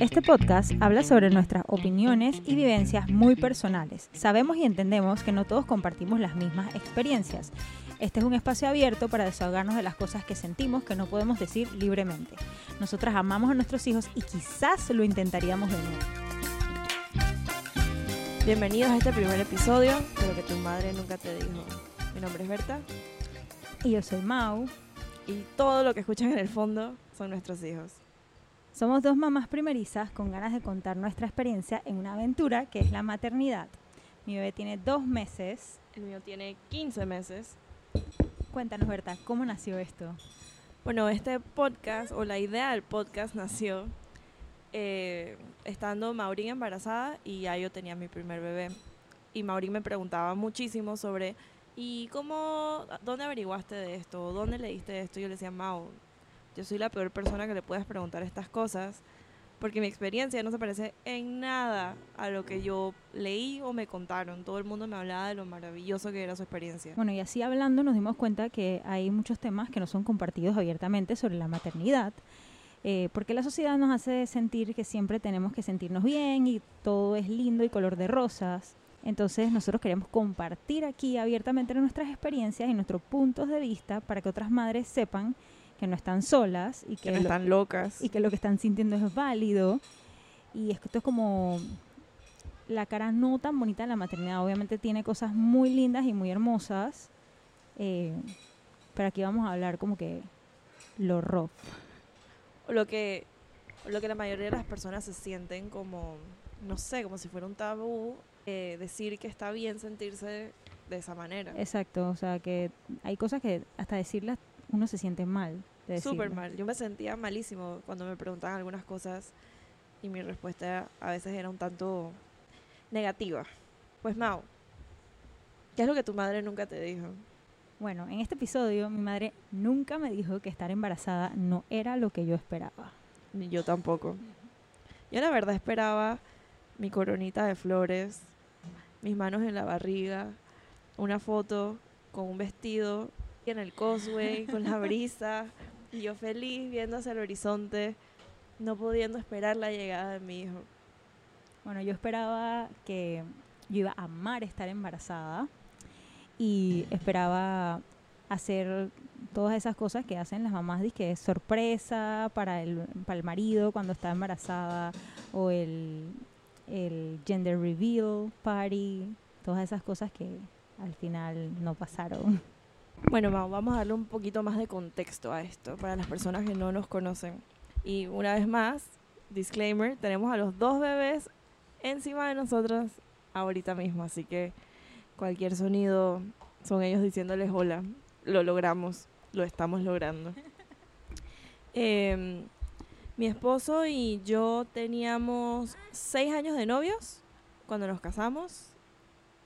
Este podcast habla sobre nuestras opiniones y vivencias muy personales. Sabemos y entendemos que no todos compartimos las mismas experiencias. Este es un espacio abierto para desahogarnos de las cosas que sentimos que no podemos decir libremente. Nosotras amamos a nuestros hijos y quizás lo intentaríamos de nuevo. Bienvenidos a este primer episodio de lo que tu madre nunca te dijo. Mi nombre es Berta Y yo soy Mau. y todo lo que escuchan en el fondo son nuestros hijos. Somos dos mamás primerizas con ganas de contar nuestra experiencia en una aventura que es la maternidad. Mi bebé tiene dos meses. El mío tiene 15 meses. Cuéntanos, Berta, ¿cómo nació esto? Bueno, este podcast o la idea del podcast nació eh, estando Maurín embarazada y ya yo tenía mi primer bebé. Y Maurín me preguntaba muchísimo sobre, ¿y cómo, dónde averiguaste de esto? ¿Dónde leíste esto? Y yo le decía, Mau, yo soy la peor persona que le puedes preguntar estas cosas porque mi experiencia no se parece en nada a lo que yo leí o me contaron. Todo el mundo me hablaba de lo maravilloso que era su experiencia. Bueno, y así hablando nos dimos cuenta que hay muchos temas que no son compartidos abiertamente sobre la maternidad, eh, porque la sociedad nos hace sentir que siempre tenemos que sentirnos bien y todo es lindo y color de rosas. Entonces nosotros queremos compartir aquí abiertamente nuestras experiencias y nuestros puntos de vista para que otras madres sepan que no están solas y que, que no lo- están locas. y que lo que están sintiendo es válido. Y es que esto es como la cara no tan bonita de la maternidad. Obviamente tiene cosas muy lindas y muy hermosas. eh, pero aquí vamos a hablar como que lo rough. Lo que, lo que la mayoría de las personas se sienten como, no sé, como si fuera un tabú eh, decir que está bien sentirse de esa manera. Exacto, o sea que hay cosas que hasta decirlas uno se siente mal. de Súper mal. Yo me sentía malísimo cuando me preguntaban algunas cosas y mi respuesta a veces era un tanto negativa. Pues Mau, ¿qué es lo que tu madre nunca te dijo? Bueno, en este episodio mi madre nunca me dijo que estar embarazada no era lo que yo esperaba. Ni yo tampoco. Yo la verdad esperaba mi coronita de flores, mis manos en la barriga, una foto con un vestido en el causeway, con la brisa, y yo feliz viendo hacia el horizonte, no pudiendo esperar la llegada de mi hijo. Bueno, yo esperaba que yo iba a amar estar embarazada y esperaba hacer todas esas cosas que hacen las mamás, que es sorpresa para el, para el marido cuando está embarazada o el, el gender reveal party, todas esas cosas que al final no pasaron. Bueno, vamos a darle un poquito más de contexto a esto para las personas que no nos conocen. Y una vez más, disclaimer, tenemos a los dos bebés encima de nosotros ahorita mismo, así que cualquier sonido son ellos diciéndoles hola, lo logramos, lo estamos logrando. Em, mi esposo y yo teníamos seis años de novios cuando nos casamos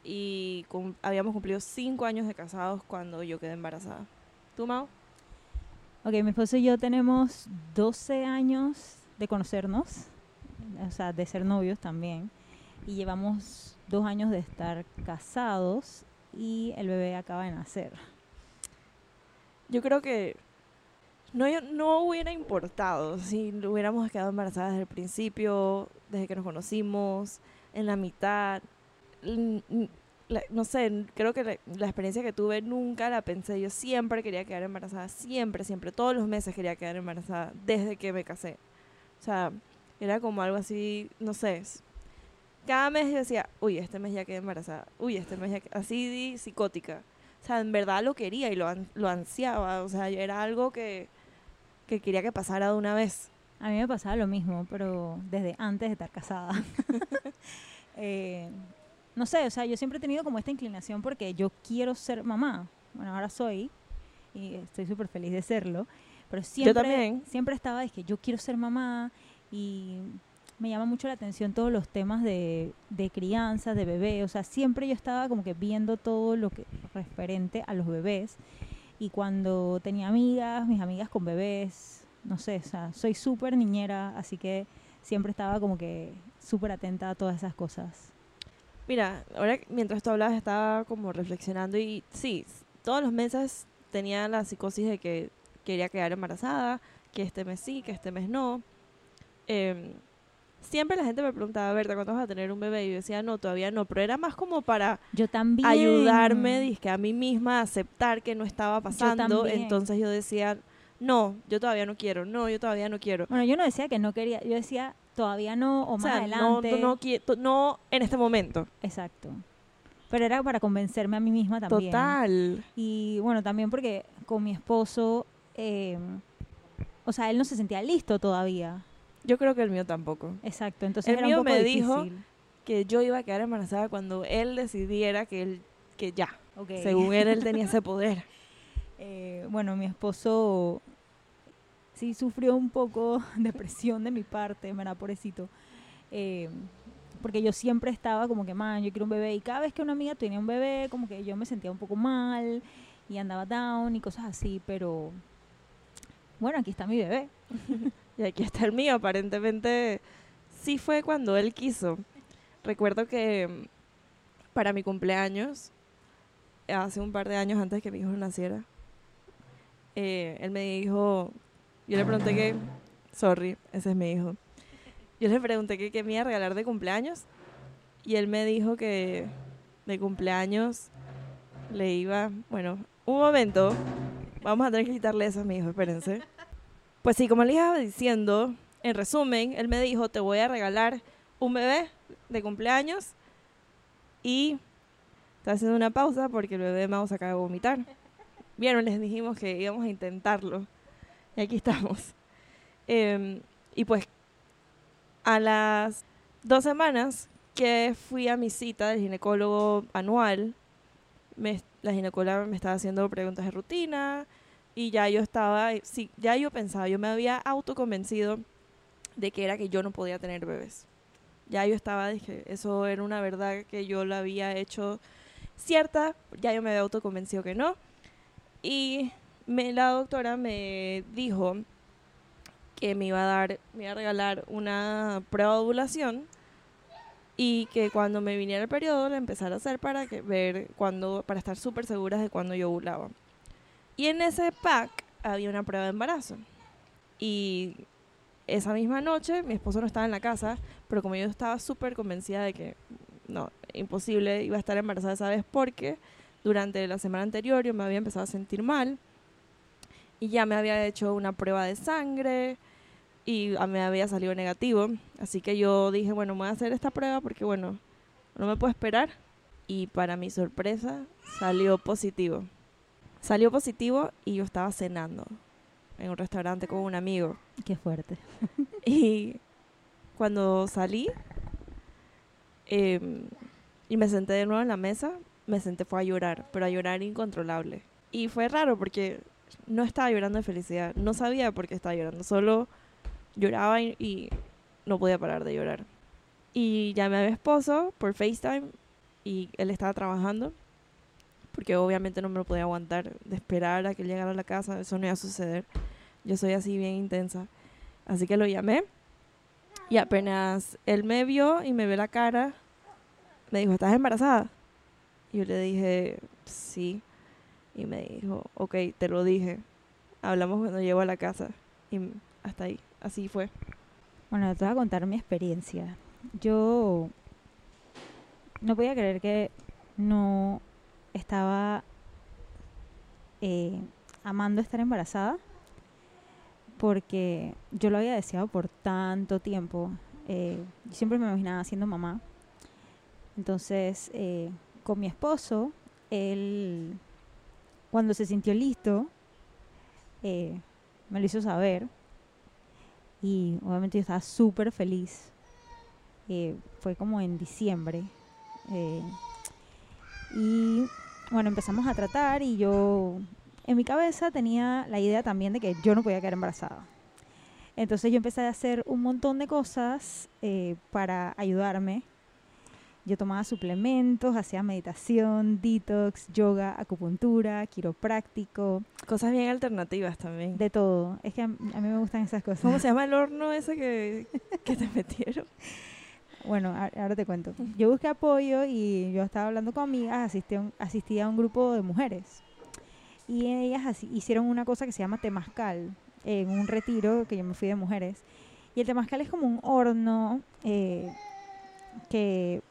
y cum- habíamos cumplido cinco años de casados cuando yo quedé embarazada. ¿Tú, Mau? Ok, mi esposo y yo tenemos 12 años de conocernos, o sea, de ser novios también, y llevamos dos años de estar casados y el bebé acaba de nacer. Yo creo que no, no hubiera importado si hubiéramos quedado embarazadas desde el principio, desde que nos conocimos, en la mitad. La- no sé, creo que la, la experiencia que tuve nunca la pensé. Yo siempre quería quedar embarazada, siempre, siempre, todos los meses quería quedar embarazada, desde que me casé. O sea, era como algo así, no sé. Cada mes yo decía, uy, este mes ya quedé embarazada, uy, este mes ya quedé, así di- psicótica. O sea, en verdad lo quería y lo, an- lo ansiaba. O sea, era algo que, que quería que pasara de una vez. A mí me pasaba lo mismo, pero desde antes de estar casada. Eh, no sé, o sea, yo siempre he tenido como esta inclinación porque yo quiero ser mamá. Bueno, ahora soy y estoy súper feliz de serlo. Pero siempre, también. siempre estaba, es que yo quiero ser mamá y me llama mucho la atención todos los temas de, de crianza, de bebé. O sea, siempre yo estaba como que viendo todo lo que referente a los bebés. Y cuando tenía amigas, mis amigas con bebés, no sé, o sea, soy súper niñera, así que siempre estaba como que súper atenta a todas esas cosas. Mira, ahora mientras tú hablabas estaba como reflexionando y sí, todos los meses tenía la psicosis de que quería quedar embarazada, que este mes sí, que este mes no. Em, siempre la gente me preguntaba, Berta, ¿cuándo vas a tener un bebé? Y yo decía, no, todavía no, pero era más como para Yo también. ayudarme, dizque a mí misma a aceptar que no estaba pasando. Entonces yo decía, no, yo todavía no quiero, no, yo todavía no quiero. Bueno, yo no decía que no quería, yo decía todavía no o O más sea, no, adelante. no, to- no en este momento. Exacto. Pero era para convencerme a mí misma también. Total. Y bueno, también porque con mi esposo, eh, o sea, él no se sentía listo todavía. Yo creo que el mío tampoco. Exacto, entonces El era mío un poco me dijo-. Que yo iba a quedar embarazada cuando él decidiera que él, que ya. Según él, él tenía ese poder. Eh, bueno, mi esposo sí sufrió un poco de presión de mi parte, ¿verdad? Pobrecito. Eh, porque yo siempre estaba como que, man, yo quiero un bebé. Y cada vez que una amiga tenía un bebé, como que yo me sentía un poco mal y andaba down y cosas así. Pero bueno, aquí está mi bebé. Y aquí está el mío, aparentemente sí fue cuando él quiso. Recuerdo que mm, para mi cumpleaños, hace un par de años antes que mi hijo naciera, eh, él me dijo, yo le pregunté que, sorry, ese es mi hijo, yo le pregunté que qué me iba a regalar de cumpleaños y él me dijo que de cumpleaños le iba, bueno, un momento, vamos a tener que quitarle eso a mi hijo, espérense. Pues sí, como le iba diciendo, en resumen, él me dijo, te voy a regalar un bebé de cumpleaños y está haciendo una pausa porque el bebé Mouse acaba de vomitar. Vieron, les dijimos que íbamos a intentarlo. Y aquí estamos. Em, y pues a las dos semanas que fui a mi cita del ginecólogo anual, me- la ginecóloga me estaba haciendo preguntas de rutina y ya yo estaba, sí, ya yo pensaba, yo me había autoconvencido de que era que yo no podía tener bebés. Ya yo estaba, dije, eso era una verdad que yo la había hecho cierta, ya yo me había autoconvencido que no. Y me, la doctora me dijo que me iba a dar, me iba a regalar una prueba de ovulación y que cuando me viniera el periodo la empezara a hacer para que ver cuando, para estar súper seguras de cuando yo ovulaba. Y en ese pack había una prueba de embarazo. Y esa misma noche mi esposo no estaba en la casa, pero como yo estaba súper convencida de que no, imposible, iba a estar embarazada esa vez porque durante la semana anterior yo me había empezado a sentir mal y ya me había hecho una prueba de sangre y a- me había salido negativo. Así que yo dije, bueno, me voy a hacer esta prueba porque, bueno, no me puedo esperar. Y para mi sorpresa salió positivo. Salió positivo y yo estaba cenando en un restaurante con un amigo. Qué fuerte. Y cuando salí em, y me senté de nuevo en la mesa, me senté fue a llorar, pero a llorar incontrolable. Y fue raro porque no estaba llorando de felicidad, no sabía por qué estaba llorando, solo lloraba y, no podía parar de llorar. Y llamé a mi esposo por FaceTime y él estaba trabajando porque obviamente no me lo podía aguantar de esperar a que él llegara a la casa, eso no iba a suceder. Yo soy así bien intensa. Así que lo llamé y apenas él me vio y me vio la cara, me dijo, ¿estás embarazada? Y yo le dije, sí. Y me dijo, ok, te lo dije. Hablamos cuando llego a la casa. Y hasta ahí, así fue. Bueno, te voy a contar mi experiencia. Yo no podía creer que no estaba eh, amando estar embarazada porque yo lo había deseado por tanto tiempo. Eh, siempre me imaginaba siendo mamá. Entonces, eh, con mi esposo, él, cuando se sintió listo, eh, me lo hizo saber y obviamente yo estaba súper feliz. Eh, fue como en diciembre. eh, y bueno, empezamos a tratar y yo en mi cabeza tenía la idea también de que yo no podía quedar embarazada. Entonces yo empecé a hacer un montón de cosas eh, para ayudarme. Yo tomaba suplementos, hacía meditación, detox, yoga, acupuntura, quiropráctico, Cosas bien alternativas también. de todo. Es que a, mí me gustan esas cosas. ¿Cómo se llama el horno ese que, que te metieron? Bueno, ahora te cuento. Yo busqué apoyo y yo estaba hablando con amigas, asistí a un, asistí a un grupo de mujeres. Y ellas así- hicieron una cosa que se llama temazcal, en un retiro que yo me fui de mujeres. Y el temazcal es como un horno eh, que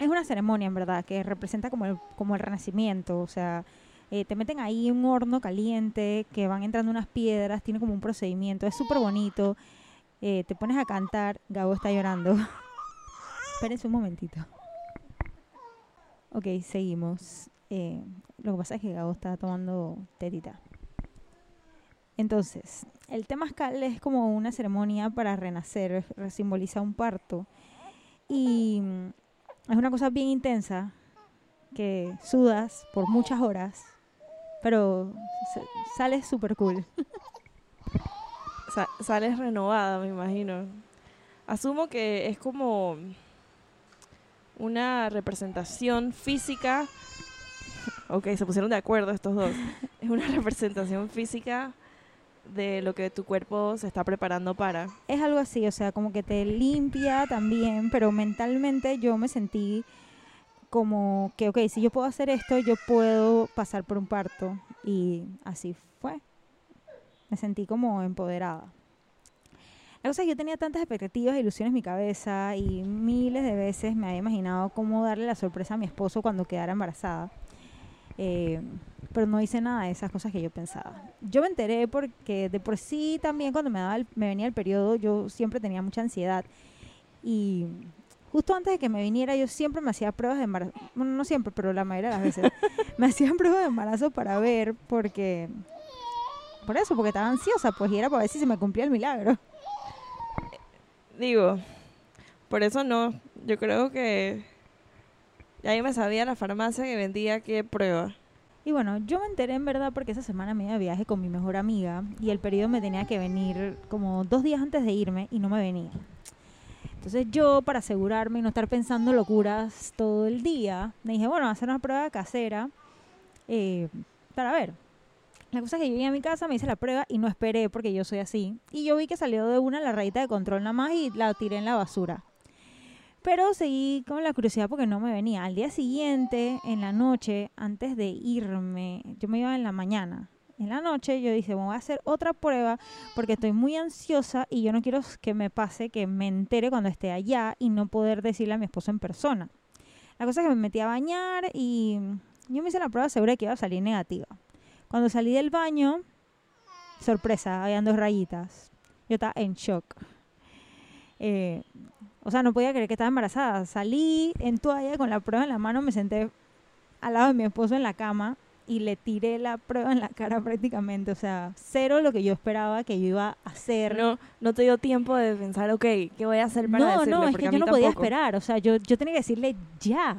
es una ceremonia, en verdad, que representa como el, como el renacimiento. O sea, eh, te meten ahí un horno caliente, que van entrando unas piedras, tiene como un procedimiento, es súper bonito. Eh, te pones a cantar, Gabo está llorando. Espérense un momentito. Ok, seguimos. Eh, lo que pasa es que Gabo está tomando tetita. Entonces, el temazcal es como una ceremonia para renacer, simboliza un parto. Y es una cosa bien intensa, que sudas por muchas horas, pero sa- sales súper cool. Sa- sales renovada, me imagino. Asumo que es como una representación física. Ok, se pusieron de acuerdo estos dos. Es una representación física de lo que tu cuerpo se está preparando para. Es algo así, o sea, como que te limpia también, pero mentalmente yo me sentí como que, ok, si yo puedo hacer esto, yo puedo pasar por un parto. Y así fue. Me sentí como empoderada. La cosa es que yo tenía tantas expectativas e ilusiones en mi cabeza y miles de veces me había imaginado cómo darle la sorpresa a mi esposo cuando quedara embarazada. Eh, pero no hice nada de esas cosas que yo pensaba. Yo me enteré porque de por sí también cuando me, daba el- me venía el periodo yo siempre tenía mucha ansiedad y justo antes de que me viniera yo siempre me hacía pruebas de embarazo, bueno no siempre pero la mayoría de las veces me hacían pruebas de embarazo para ver porque por eso porque estaba ansiosa pues y era para ver si se me cumplía el milagro. Digo, por eso no. Yo creo que ya yo me sabía la farmacia que vendía qué prueba. Y bueno, yo me enteré en verdad porque esa semana me iba de viaje con mi mejor amiga y el periodo me tenía que venir como dos días antes de irme y no me venía. Entonces yo, para asegurarme y no estar pensando locuras todo el día, me dije, bueno, hacer una prueba casera eh, para ver. La cosa es que yo llegué a mi casa, me hice la prueba y no esperé porque yo soy así. Y yo vi que salió de una la rayita de control nada más y la tiré en la basura. Pero seguí con la curiosidad porque no me venía. Al día siguiente, en la noche, antes de irme, yo me iba en la mañana. En la noche yo dije, voy a hacer otra prueba porque estoy muy ansiosa y yo no quiero que me pase que me entere cuando esté allá y no poder decirle a mi esposo en persona. La cosa es que me metí a bañar y yo me hice la prueba segura de que iba a salir negativa. Cuando salí del baño, sorpresa, habían dos rayitas. Yo estaba en shock. Eh, o sea, no podía creer que estaba embarazada. Salí en toalla con la prueba en la mano, me senté al lado de mi esposo en la cama y le tiré la prueba en la cara prácticamente. O sea, cero lo que yo esperaba que yo iba a hacer. No, no te dio tiempo de pensar, ok, ¿qué voy a hacer para no, decirle? no, es que yo no podía esperar. O sea, yo, yo tenía que decirle ya.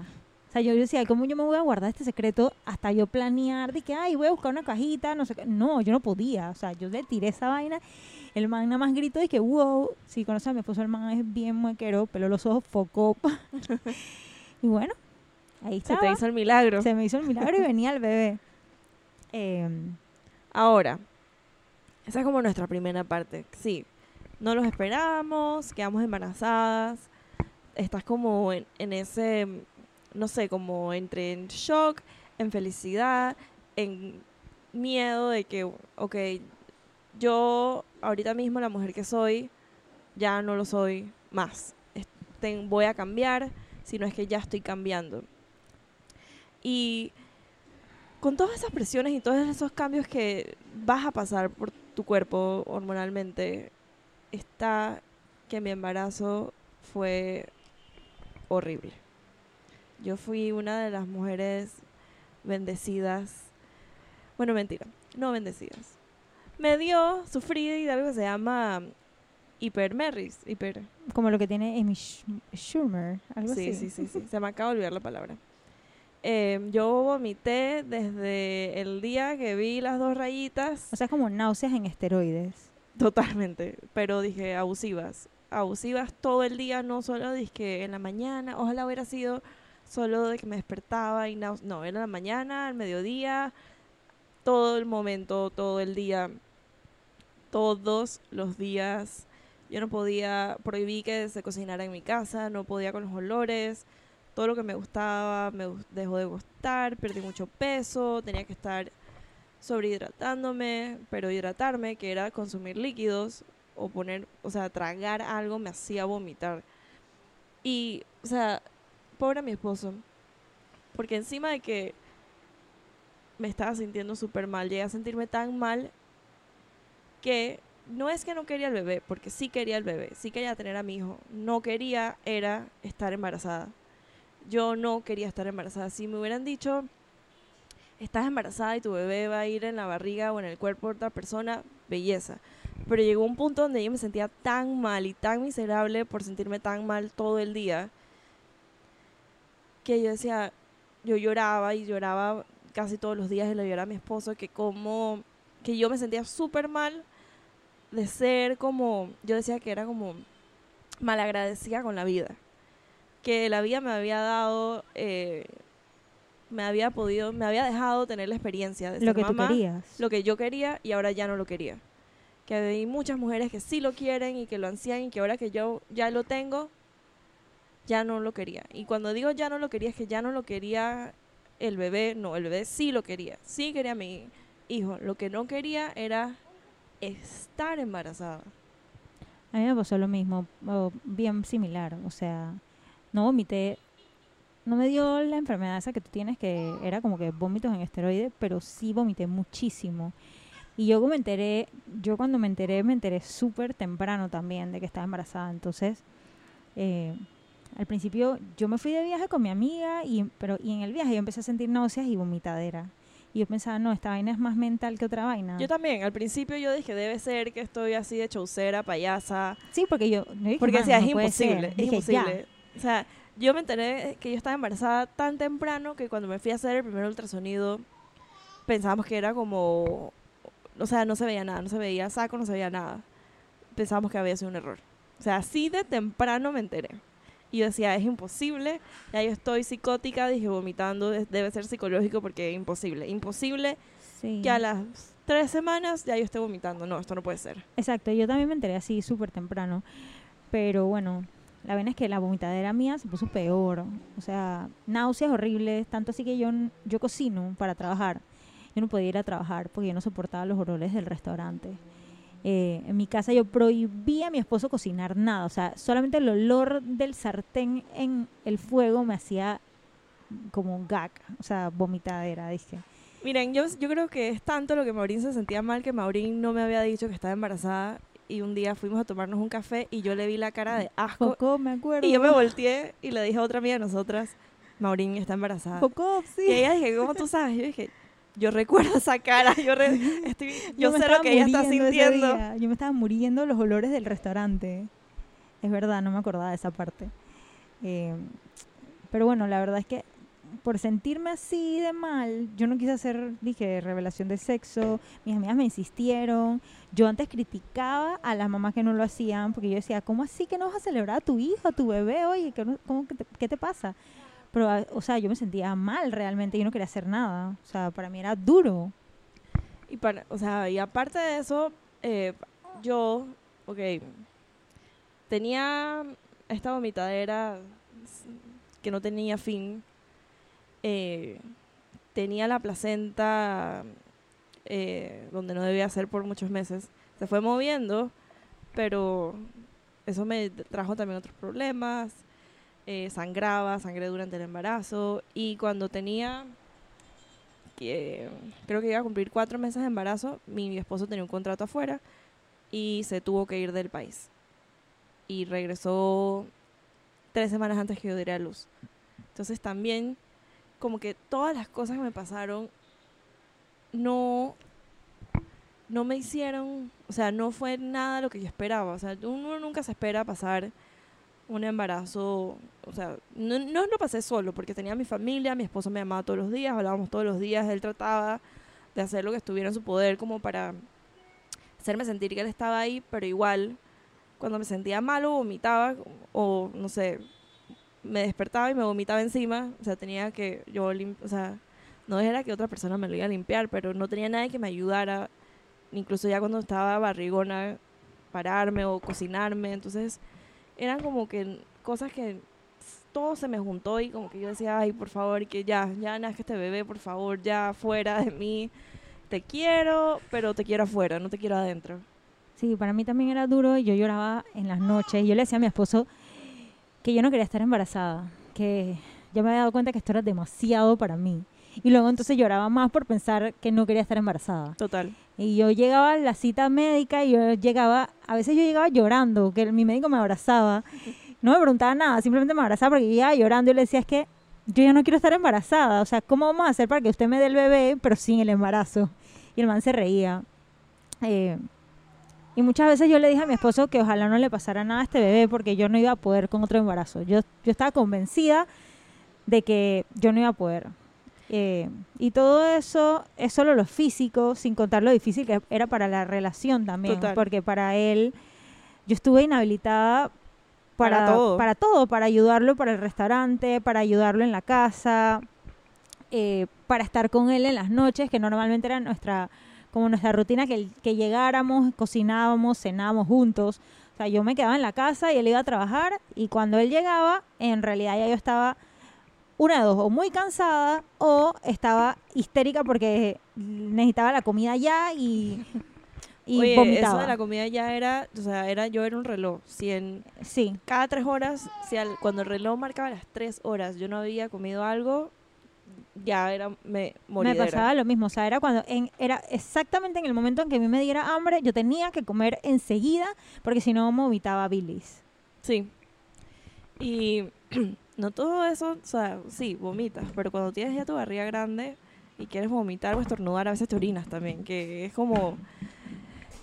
O sea, yo decía, ¿cómo yo me voy a guardar este secreto hasta yo planear de que, ay, voy a buscar una cajita, no sé qué? No, yo no podía. O sea, yo le tiré esa vaina. El man nada más gritó y que, wow, si conoces a mi esposo, el man es bien muequero, pero los ojos focó. y bueno, ahí Se estaba. te hizo el milagro. Se me hizo el milagro y venía el bebé. Eh, Ahora, esa es como nuestra primera parte. Sí, no los esperábamos, quedamos embarazadas. Estás como en, en ese, no sé, como entre en shock, en felicidad, en miedo de que, ok, yo ahorita mismo la mujer que soy, ya no lo soy más. Voy a cambiar, si no es que ya estoy cambiando. Y con todas esas presiones y todos esos cambios que vas a pasar por tu cuerpo hormonalmente, está que mi embarazo fue horrible. Yo fui una de las mujeres bendecidas. Bueno, mentira, no bendecidas. Me dio, sufrí de algo que se llama hipermerris. Hiper. como lo que tiene Amy Sch- Schumer, algo Sí, así. sí, sí, sí. Se me acaba de olvidar la palabra. Eh, yo vomité desde el día que vi las dos rayitas. O sea, como náuseas en esteroides. Totalmente, pero dije abusivas. Abusivas todo el día, no solo dije en la mañana, ojalá hubiera sido solo de que me despertaba y nau- no, era la mañana, al mediodía, todo el momento, todo el día, todos los días. Yo no podía, prohibí que se cocinara en mi casa, no podía con los olores, todo lo que me gustaba me dejó de gustar, perdí mucho peso, tenía que estar sobrehidratándome, pero hidratarme, que era consumir líquidos, o poner, o sea, tragar algo me hacía vomitar. Y, o sea, pobre mi esposo, porque encima de que me estaba sintiendo súper mal, llegué a sentirme tan mal que no es que no quería el bebé, porque sí quería el bebé, sí quería tener a mi hijo, no quería era estar embarazada. Yo no quería estar embarazada. Si me hubieran dicho, estás embarazada y tu bebé va a ir en la barriga o en el cuerpo de otra persona, belleza. Pero llegó un punto donde yo me sentía tan mal y tan miserable por sentirme tan mal todo el día que yo decía, yo lloraba y lloraba casi todos los días y le lloraba a mi esposo que como que yo me sentía súper mal de ser como, yo decía que era como malagradecida con la vida, que la vida me había dado, eh, me había podido, me había dejado tener la experiencia de ser Lo que tú mamá, querías. lo que yo quería y ahora ya no lo quería. Que hay muchas mujeres que sí lo quieren y que lo ansían y que ahora que yo ya lo tengo, ya no lo quería. Y cuando digo ya no lo quería es que ya no lo quería el bebé, no, el bebé sí lo quería, sí quería a mi hijo. Lo que no quería era estar embarazada. A mí me pasó lo mismo, o bien similar. O sea, no vomité, no me dio la enfermedad esa que tú tienes, que era como que vómitos en esteroides, pero sí vomité muchísimo. Y yo me enteré, yo cuando me enteré, me enteré súper temprano también de que estaba embarazada. Entonces, eh, al principio yo me fui de viaje con mi amiga, y, pero, y en el viaje yo empecé a sentir náuseas y vomitadera. Y yo pensaba, no, esta vaina es más mental que otra vaina. Yo también, al principio yo dije, debe ser que estoy así de chaucera, payasa, sí, porque yo... yo dije, Porque "Man, decía, no es imposible, ser". es Dije, "Ya". imposible. O sea, yo me enteré que yo estaba embarazada tan temprano que cuando me fui a hacer el primer ultrasonido, pensábamos que era como, o sea, no se veía nada, no se veía saco, no se veía nada. Pensábamos que había sido un error. O sea, así de temprano me enteré. Y yo decía, es imposible, ya yo estoy psicótica, dije, vomitando, debe ser psicológico porque es imposible. Imposible Sí. que a las tres semanas ya yo esté vomitando. No, esto no puede ser. Exacto, yo también me enteré así súper temprano. Pero bueno, la verdad es que la vomitadera mía se puso peor. O sea, náuseas horribles, tanto así que yo, yo cocino para trabajar. Yo no podía ir a trabajar porque yo no soportaba los olores del restaurante. Eh, en mi casa yo prohibía a mi esposo cocinar nada. O sea, solamente el olor del sartén en el fuego me hacía como un gag. O sea, vomitadera, dije. Miren, yo, yo creo que es tanto lo que Maurín se sentía mal que Maurín no me había dicho que estaba embarazada y un día fuimos a tomarnos un café y yo le vi la cara de asco Focó, me acuerdo. y yo me volteé y le dije a otra amiga de nosotras, Maurín está embarazada. Focó, sí. Y ella dije, ¿cómo tú sabes? Yo dije, yo recuerdo esa cara, yo, re- estoy, yo sé lo que ella está sintiendo. Yo me estaba muriendo los olores del restaurante. Es verdad, no me acordaba de esa parte. Eh, pero bueno, la verdad es que por sentirme así de mal, yo no quise hacer, dije, revelación de sexo. Mis amigas me insistieron. Yo antes criticaba a las mamás que no lo hacían, porque yo decía, ¿cómo así que no vas a celebrar a tu hijo, a tu bebé? Oye, ¿qué, no- cómo te, ¿qué te pasa? Pero, ah, o sea, yo me sentía mal realmente, yo no quería hacer nada. O sea, para mí era duro. Y, para, o sea, y aparte de eso, eh, yo, ok, tenía esta vomitadera que no tenía fin. eh, tenía la placenta eh, donde no debía ser por muchos meses. Se fue moviendo, pero eso me trajo también otros problemas. Eh, sangraba, sangré durante el embarazo. Y cuando tenía creo que iba a cumplir cuatro meses de embarazo, mi esposo tenía un contrato afuera y se tuvo que ir del país. Y regresó tres semanas antes que yo diera luz. Entonces también, como que todas las cosas que me pasaron no, no me hicieron, o sea, no fue nada lo que yo esperaba. O sea, uno nunca se espera pasar un embarazo, o sea, no, lo pasé solo, porque tenía mi familia, mi esposo me llamaba todos los días, hablábamos todos los días, él trataba de hacer lo que estuviera en su poder como para hacerme sentir que él estaba ahí, pero igual, cuando me sentía mal o vomitaba, o no sé, me despertaba y me vomitaba encima, o sea, tenía que yo, o sea, no era que otra persona me lo iba a limpiar, pero no tenía nadie que me ayudara, incluso ya cuando estaba barrigona, pararme o cocinarme, entonces eran como que cosas que todo se me juntó y como que yo decía, ay, por favor, que ya, ya nazca este bebé, por favor, ya fuera de mí. Te quiero, pero te quiero afuera, no te quiero adentro. Sí, para mí también era duro y yo lloraba en las noches. Yo le decía a mi esposo que yo no quería estar embarazada, que yo me había dado cuenta que esto era demasiado para mí. Y luego entonces lloraba más por pensar que no quería estar embarazada. Total. Y yo llegaba a la cita médica y yo llegaba, a veces yo llegaba llorando, que mi médico me abrazaba. No me preguntaba nada, simplemente me abrazaba porque yo llegaba llorando y le decía, es que yo ya no quiero estar embarazada. O sea, ¿cómo vamos a hacer para que usted me dé el bebé, pero sin el embarazo? Y el man se reía. Eh, y muchas veces yo le dije a mi esposo que ojalá no le pasara nada a este bebé porque yo no iba a poder con otro embarazo. Yo, yo estaba convencida de que yo no iba a poder. Eh, y todo eso es solo lo físico, sin contar lo difícil que era para la relación también. Total. Porque para él, yo estuve inhabilitada para, Para todo. para todo, para ayudarlo para el restaurante, para ayudarlo en la casa, eh, para estar con él en las noches, que normalmente era nuestra como nuestra rutina, que, que llegáramos, cocinábamos, cenábamos juntos. O sea, yo me quedaba en la casa y él iba a trabajar y cuando él llegaba, en realidad ya yo estaba una de dos, o muy cansada o estaba histérica porque necesitaba la comida ya y, y Oye, vomitaba. eso de la comida ya era, o sea, era yo era un reloj. Si en Sí, cada tres horas, si al- cuando el reloj marcaba las tres horas, yo no había comido algo, ya era me me pasaba lo mismo. O sea, era cuando, en, era exactamente en el momento en que a mí me diera hambre, yo tenía que comer enseguida porque si no vomitaba bilis. Sí. Y no todo eso, o sea, sí, vomitas, pero cuando tienes ya tu barriga grande y quieres vomitar o estornudar, a veces te orinas también, que es como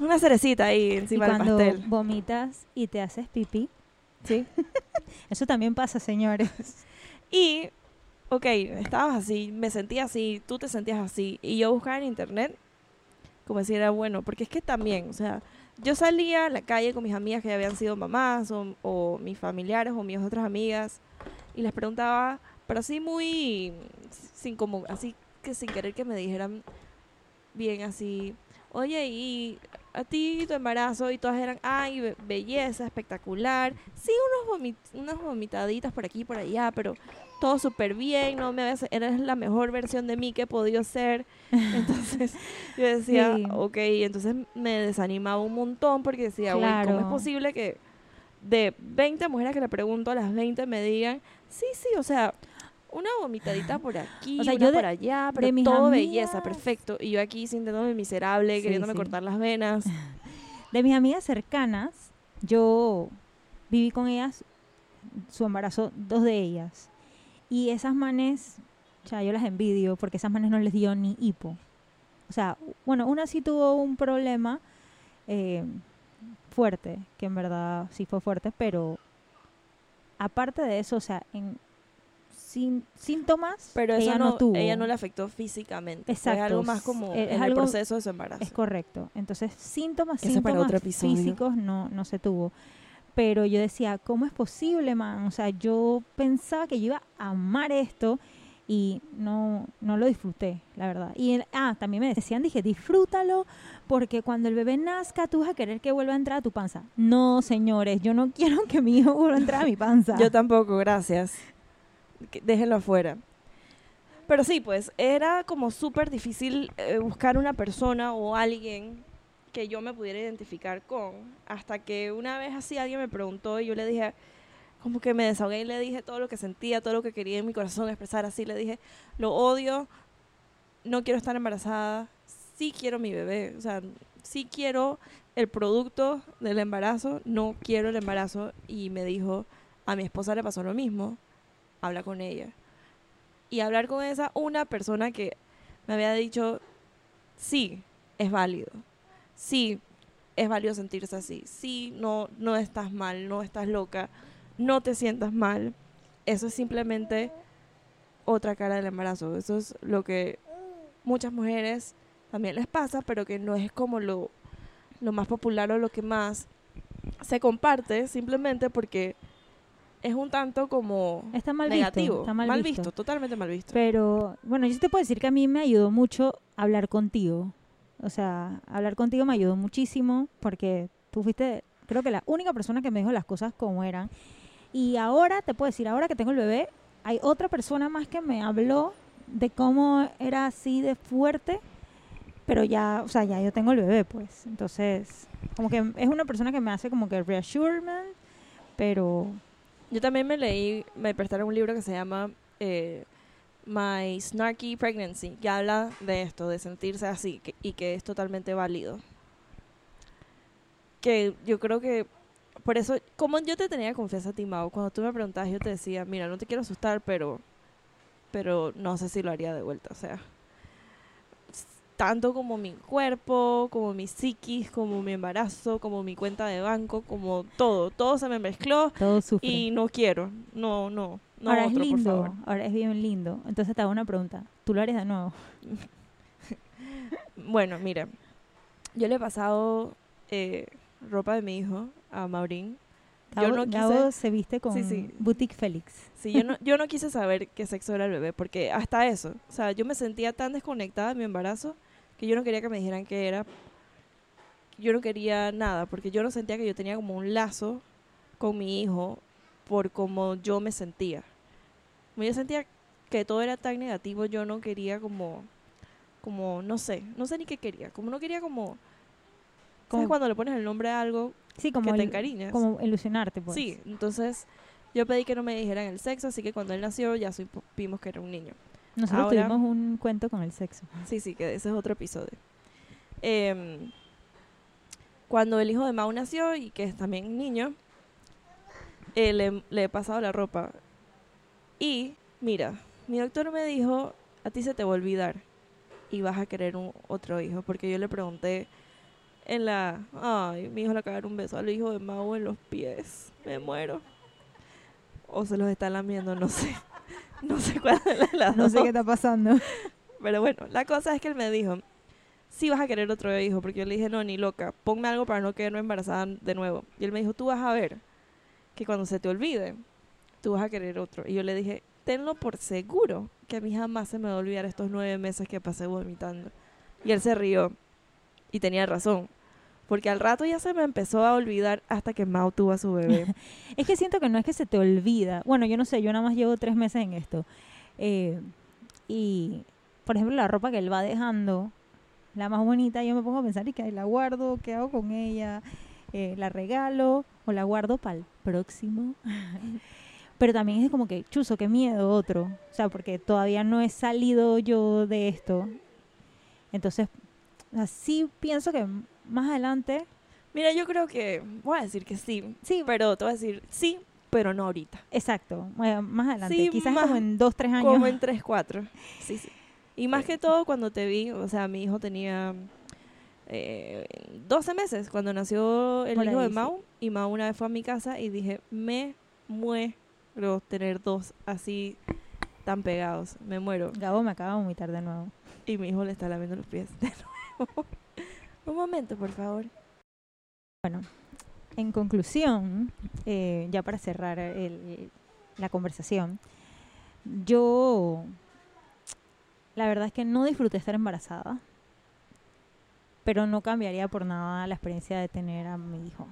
una cerecita ahí Y encima del cuando pastel. vomitas y te haces pipí, Sí. eso también pasa, señores. Y, ok, estabas así, me sentía así, tú te sentías así, y yo buscaba en internet como si era bueno, porque es que también, o sea, yo salía a la calle con mis amigas que ya habían sido mamás, o, o mis familiares, o mis otras amigas, y les preguntaba, pero así muy, sin como, así que sin querer que me dijeran bien así, oye, y a ti tu embarazo, y todas eran, ay, be- belleza, espectacular, sí, unos vomi- unas vomitaditas por aquí y por allá, pero todo súper bien, no me habías- eres la mejor versión de mí que he podido ser. Entonces yo decía, Sí. ok, entonces me desanimaba un montón porque decía, güey, ¿cómo es Claro. posible que de 20 mujeres que le pregunto, a las 20 me digan, sí, sí, o sea, una vomitadita por aquí, O sea, una yo de- por allá, pero de todo belleza, perfecto. Y yo aquí sintiéndome miserable, Sí, queriéndome sí. cortar las venas. De mis amigas cercanas, yo viví con ellas su embarazo, dos de ellas. Y esas manes, o sea, yo las envidio porque esas manes no les dio ni hipo. O sea, bueno, una sí tuvo un problema eh, fuerte, que en verdad sí fue fuerte, pero aparte de eso, o sea, en sin, síntomas, Pero eso ella no, no, tuvo. ella no le afectó físicamente. Exacto, algo más como es en el proceso de su embarazo. Es correcto. Entonces, síntomas, síntomas físicos no, no se tuvo. Pero yo decía, ¿cómo es posible, man? O sea, yo pensaba que yo iba a amar esto y no, no lo disfruté, la verdad. Y el- ah, también me decían, dije, disfrútalo porque cuando el bebé nazca tú vas a querer que vuelva a entrar a tu panza. No, señores, yo no quiero que mi hijo vuelva a entrar a mi panza. Yo tampoco, gracias. Déjenlo afuera. Pero sí, pues era como súper difícil eh, buscar una persona o alguien que yo me pudiera identificar con. Hasta que una vez así alguien me preguntó y yo le dije, como que me desahogué y le dije todo lo que sentía, todo lo que quería en mi corazón expresar así. Le dije, lo odio, no quiero estar embarazada, sí quiero mi bebé. O sea, sí quiero el producto del embarazo, no quiero el embarazo. Y me dijo, a mi esposa le pasó lo mismo, habla con ella. Y hablar con esa una persona que me había dicho, sí, es válido. Sí, es válido sentirse así. Sí, no, no estás mal, no estás loca, no te sientas mal. Eso es simplemente otra cara del embarazo. Eso es lo que muchas mujeres también les pasa, pero que no es como lo, lo más popular o lo que más se comparte, simplemente porque es un tanto como Está mal negativo, visto. Está mal, visto. totalmente mal visto. Pero bueno, yo sí te puedo decir que a mí me ayudó mucho hablar contigo. O sea, hablar contigo me ayudó muchísimo porque tú fuiste, creo que la única persona que me dijo las cosas como eran. Y ahora te puedo decir, ahora que tengo el bebé, hay otra persona más que me habló de cómo era así de fuerte Pero ya, o sea, ya yo tengo el bebé, pues. Entonces, como que es una persona que me hace como que reassurement, pero Yo también me leí, me prestaron un libro que se llama eh, My Snarky Pregnancy, que habla de esto, de sentirse así y que es totalmente válido. Que yo creo que, por eso, como yo te tenía confianza a ti, Mau, cuando tú me preguntabas, yo te decía, mira, no te quiero asustar, pero, pero no sé si lo haría de vuelta, o sea, tanto como mi cuerpo, como mi psiquis, como mi embarazo, como mi cuenta de banco, como todo, todo se me mezcló todo sufre. y no quiero, no, no, no ahora otro, es por lindo, favor. ahora es bien lindo. Entonces te hago una pregunta. ¿Tú lo harías de nuevo? Bueno, mira, yo le he pasado eh, ropa de mi hijo a Maurín. Gabo, yo no quise, Gabo se viste con Sí, sí. Boutique Félix. sí, yo no, yo no quise saber qué sexo era el bebé, porque hasta eso, o sea, yo me sentía tan desconectada de mi embarazo que yo no quería que me dijeran qué era. Yo no quería nada, porque yo no sentía que yo tenía como un lazo con mi hijo por cómo yo me sentía. Yo sentía que todo era tan negativo, yo no quería como, como, no sé, no sé ni qué quería, como no quería como, ¿sabes Como- cuando le pones el nombre a algo Sí, como, que te encariñas? como ilusionarte, pues. Sí, entonces yo pedí que no me dijeran el sexo, así que cuando él nació ya supimos que era un niño. Nosotros Ahora- tuvimos un cuento con el sexo. Sí, sí, que ese es otro episodio. Em, cuando el hijo de Mau nació y que es también niño, eh, le, le he pasado la ropa. Y, mira, mi doctor me dijo, a ti se te va a olvidar y vas a querer un, otro hijo. Porque yo le pregunté en la... Ay, mi hijo le acaba de dar un beso al hijo de Mau en los pies. Me muero. O se los está lamiendo, no sé. No sé cuál de las No sé dos. qué está pasando. Pero bueno, la cosa es que él me dijo, sí vas a querer otro hijo, porque yo le dije, no, ni loca, ponme algo para no quedarme embarazada de nuevo. Y él me dijo, tú vas a ver que cuando se te olvide, tú vas a querer otro. Y yo le dije, tenlo por seguro que a mí jamás se me va a olvidar estos nueve meses que pasé vomitando. Y él se rió y tenía razón. Porque al rato ya se me empezó a olvidar hasta que Mau tuvo a su bebé. Es que siento que no es que se te olvida. Bueno, yo no sé, yo nada más llevo tres meses en esto. Eh, y, por ejemplo, la ropa que él va dejando, la más bonita, yo me pongo a pensar y que la guardo, ¿qué hago con ella? Eh, ¿La regalo o la guardo para el próximo? Pero también es como que, chuzo, qué miedo otro. O sea, porque todavía no he salido yo de esto. Entonces, o sea, sí pienso que más adelante, Mira, yo creo que voy a decir que sí, sí, pero te voy a decir sí, pero no ahorita. exacto, eh, más adelante. Sí, Quizás más- como en dos, tres años. Como en 3, 4. Sí, sí. Y más que todo cuando te vi, o sea, mi hijo tenía eh, 12 meses cuando nació el Por hijo ahí, de sí. Mau. Y Mau una vez fue a mi casa y dije, me muero tener dos así tan pegados. Me muero. Gabo me acaba de vomitar de nuevo. Y mi hijo le está lamiendo los pies de nuevo. Un momento, por favor. En conclusión, eh, ya para cerrar el- la conversación, yo la verdad es que no disfruté estar embarazada, pero no cambiaría por nada la experiencia de tener a mi hijo.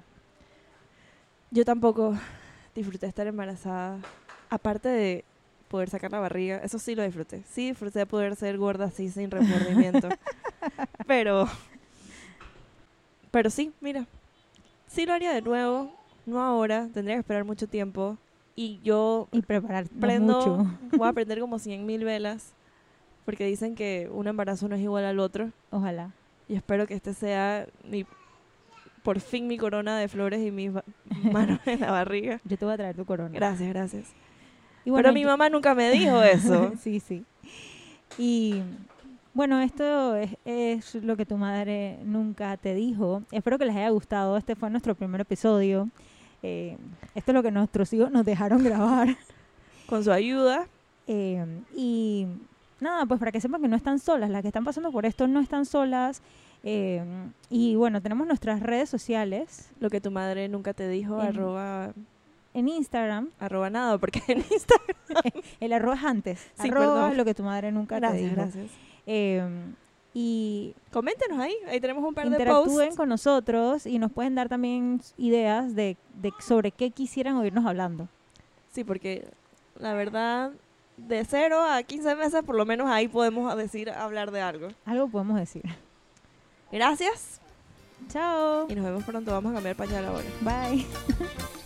Yo tampoco disfruté estar embarazada. Aparte de poder sacar la barriga, eso sí lo disfruté. Sí disfruté de poder ser gorda así sin remordimiento. pero, pero sí, mira, sí lo haría de nuevo, no ahora, tendría que esperar mucho tiempo. Y yo Y preparar prendo, mucho. voy a prender como 100 mil velas, porque dicen que un embarazo no es igual al otro. Ojalá. Y espero que este sea mi, por fin mi corona de flores y mis manos en la barriga. Yo te voy a traer tu corona. Gracias, gracias. Y Pero mi yo- mamá nunca me dijo eso. sí, sí. Y bueno, esto es, es lo que tu madre nunca te dijo. Espero que les haya gustado. Este fue nuestro primer episodio. Eh, esto es lo que nuestros hijos nos dejaron grabar. Con su ayuda. Eh, y nada, pues para que sepan que no están solas. Las que están pasando por esto no están solas. Eh, y bueno, tenemos nuestras redes sociales Lo que tu madre nunca te dijo, En- arroba, en Instagram. arroba nada, porque en Instagram. El arroba es antes. Sí, arroba perdón. lo que tu madre nunca te Gracias, dijo. gracias. Eh, y Coméntenos ahí, ahí tenemos un par de interactúen con nosotros y nos pueden dar también ideas de, de sobre qué quisieran oírnos hablando. Sí, porque la verdad, de 0 a 15 meses, por lo menos ahí podemos decir, hablar de algo. Algo podemos decir. Gracias Chao. y nos vemos pronto. Vamos a cambiar pañal ahora. Bye.